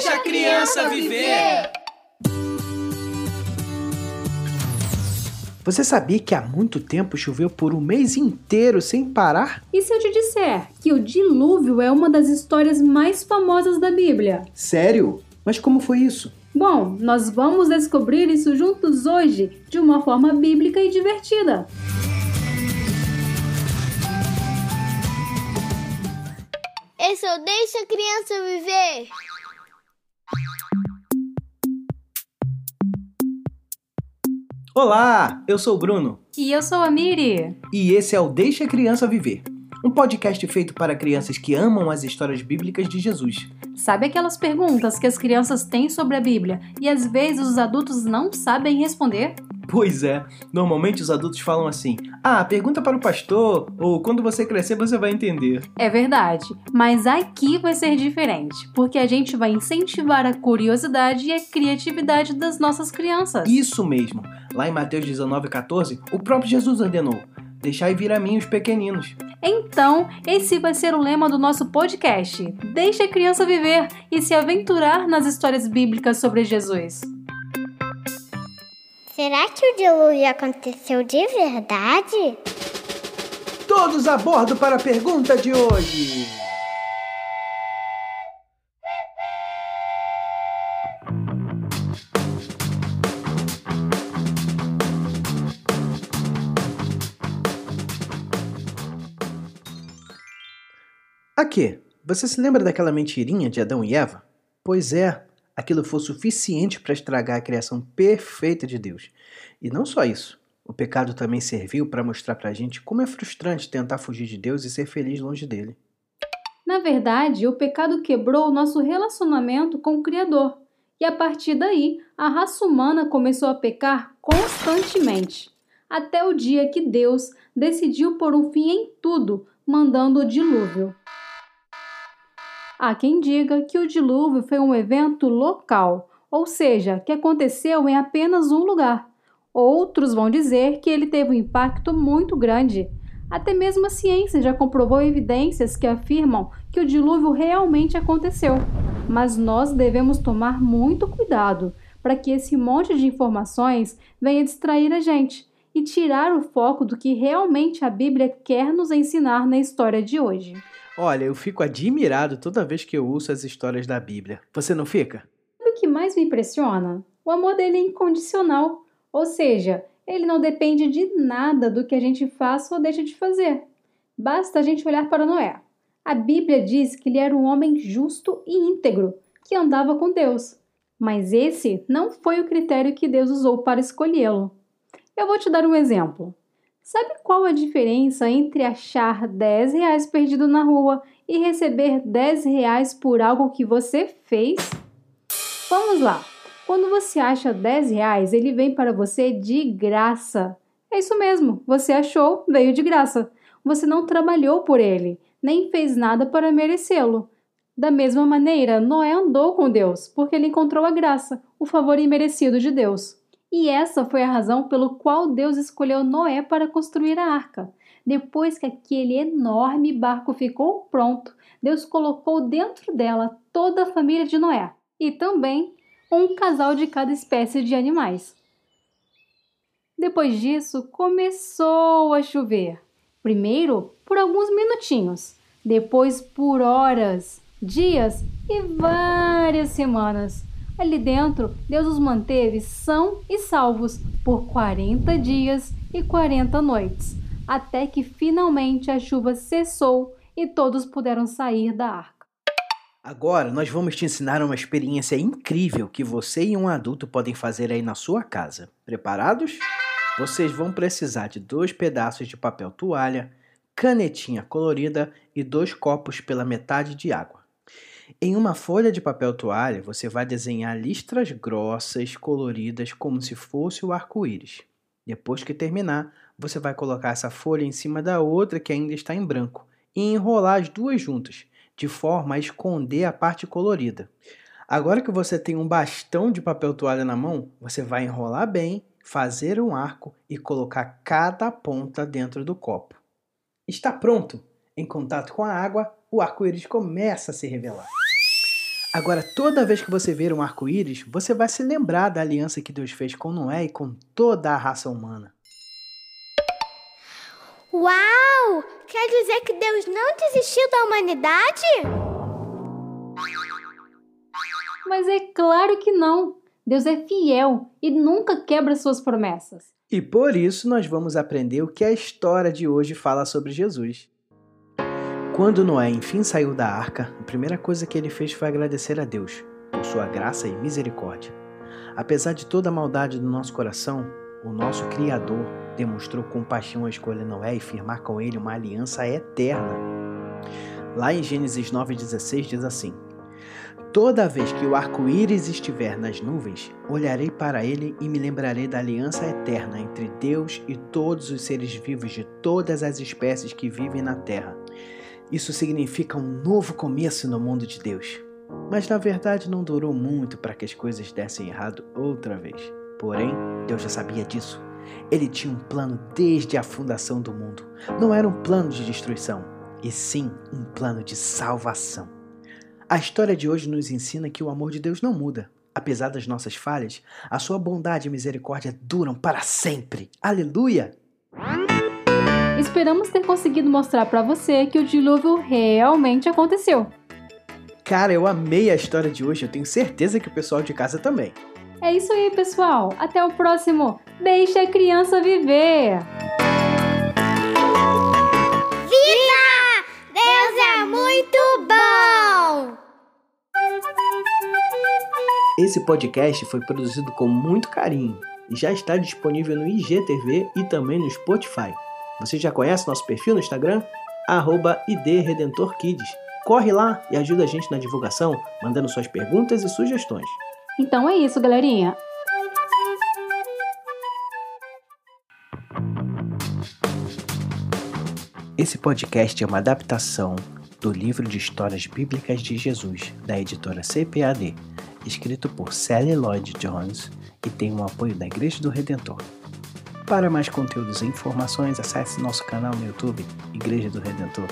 Deixa a criança viver! Você sabia que há muito tempo choveu por um mês inteiro sem parar? E se eu te disser que o dilúvio é uma das histórias mais famosas da Bíblia? Sério? Mas como foi isso? Bom, nós vamos descobrir isso juntos hoje, de uma forma bíblica e divertida. Esse é o Deixa a Criança Viver. Olá, eu sou o Bruno. E eu sou a Miri. E esse é o Deixa a Criança Viver um podcast feito para crianças que amam as histórias bíblicas de Jesus. Sabe aquelas perguntas que as crianças têm sobre a Bíblia e às vezes os adultos não sabem responder? Pois é, normalmente os adultos falam assim: ah, pergunta para o pastor, ou quando você crescer você vai entender. É verdade, mas aqui vai ser diferente, porque a gente vai incentivar a curiosidade e a criatividade das nossas crianças. Isso mesmo! Lá em Mateus 19,14, o próprio Jesus ordenou: Deixai vir a mim os pequeninos. Então, esse vai ser o lema do nosso podcast. Deixe a criança viver e se aventurar nas histórias bíblicas sobre Jesus. Será que o dilúvio aconteceu de verdade? Todos a bordo para a pergunta de hoje. Aqui, você se lembra daquela mentirinha de Adão e Eva? Pois é, aquilo foi suficiente para estragar a criação perfeita de Deus. E não só isso, o pecado também serviu para mostrar para a gente como é frustrante tentar fugir de Deus e ser feliz longe dele. Na verdade, o pecado quebrou o nosso relacionamento com o Criador. E a partir daí, a raça humana começou a pecar constantemente, até o dia que Deus decidiu pôr um fim em tudo, mandando o dilúvio. Há quem diga que o dilúvio foi um evento local, ou seja, que aconteceu em apenas um lugar. Outros vão dizer que ele teve um impacto muito grande. Até mesmo a ciência já comprovou evidências que afirmam que o dilúvio realmente aconteceu. Mas nós devemos tomar muito cuidado para que esse monte de informações venha distrair a gente e tirar o foco do que realmente a Bíblia quer nos ensinar na história de hoje. Olha, eu fico admirado toda vez que eu ouço as histórias da Bíblia. Você não fica? O que mais me impressiona? O amor dele é incondicional. Ou seja, ele não depende de nada do que a gente faça ou deixa de fazer. Basta a gente olhar para Noé. A Bíblia diz que ele era um homem justo e íntegro, que andava com Deus. Mas esse não foi o critério que Deus usou para escolhê-lo. Eu vou te dar um exemplo. Sabe qual a diferença entre achar 10 reais perdido na rua e receber 10 reais por algo que você fez? Vamos lá. Quando você acha 10 reais, ele vem para você de graça. É isso mesmo, você achou, veio de graça. Você não trabalhou por ele, nem fez nada para merecê-lo. Da mesma maneira, Noé andou com Deus, porque ele encontrou a graça, o favor imerecido de Deus. E essa foi a razão pelo qual Deus escolheu Noé para construir a arca. Depois que aquele enorme barco ficou pronto, Deus colocou dentro dela toda a família de Noé e também um casal de cada espécie de animais. Depois disso, começou a chover. Primeiro por alguns minutinhos, depois por horas, dias e várias semanas. Ali dentro, Deus os manteve são e salvos por 40 dias e 40 noites, até que finalmente a chuva cessou e todos puderam sair da arca. Agora nós vamos te ensinar uma experiência incrível que você e um adulto podem fazer aí na sua casa. Preparados? Vocês vão precisar de dois pedaços de papel toalha, canetinha colorida e dois copos pela metade de água. Em uma folha de papel toalha, você vai desenhar listras grossas, coloridas, como se fosse o arco-íris. Depois que terminar, você vai colocar essa folha em cima da outra que ainda está em branco e enrolar as duas juntas, de forma a esconder a parte colorida. Agora que você tem um bastão de papel toalha na mão, você vai enrolar bem, fazer um arco e colocar cada ponta dentro do copo. Está pronto! Em contato com a água, o arco-íris começa a se revelar. Agora, toda vez que você ver um arco-íris, você vai se lembrar da aliança que Deus fez com Noé e com toda a raça humana. Uau! Quer dizer que Deus não desistiu da humanidade? Mas é claro que não. Deus é fiel e nunca quebra suas promessas. E por isso nós vamos aprender o que a história de hoje fala sobre Jesus. Quando Noé enfim saiu da arca, a primeira coisa que ele fez foi agradecer a Deus por sua graça e misericórdia. Apesar de toda a maldade do nosso coração, o nosso Criador demonstrou compaixão ao escolher Noé e firmar com ele uma aliança eterna. Lá em Gênesis 9,16 diz assim: Toda vez que o arco-íris estiver nas nuvens, olharei para ele e me lembrarei da aliança eterna entre Deus e todos os seres vivos de todas as espécies que vivem na terra. Isso significa um novo começo no mundo de Deus. Mas na verdade não durou muito para que as coisas dessem errado outra vez. Porém, Deus já sabia disso. Ele tinha um plano desde a fundação do mundo. Não era um plano de destruição, e sim um plano de salvação. A história de hoje nos ensina que o amor de Deus não muda. Apesar das nossas falhas, a sua bondade e misericórdia duram para sempre. Aleluia! Esperamos ter conseguido mostrar para você que o dilúvio realmente aconteceu. Cara, eu amei a história de hoje, eu tenho certeza que o pessoal de casa também. É isso aí, pessoal. Até o próximo. Deixe a criança viver. Viva! Deus é muito bom! Esse podcast foi produzido com muito carinho e já está disponível no IGTV e também no Spotify. Você já conhece nosso perfil no Instagram? Arroba IDRedentorKids. Corre lá e ajuda a gente na divulgação, mandando suas perguntas e sugestões. Então é isso, galerinha. Esse podcast é uma adaptação do livro de histórias bíblicas de Jesus, da editora CPAD, escrito por Sally Lloyd Jones e tem o apoio da Igreja do Redentor. Para mais conteúdos e informações, acesse nosso canal no YouTube, Igreja do Redentor.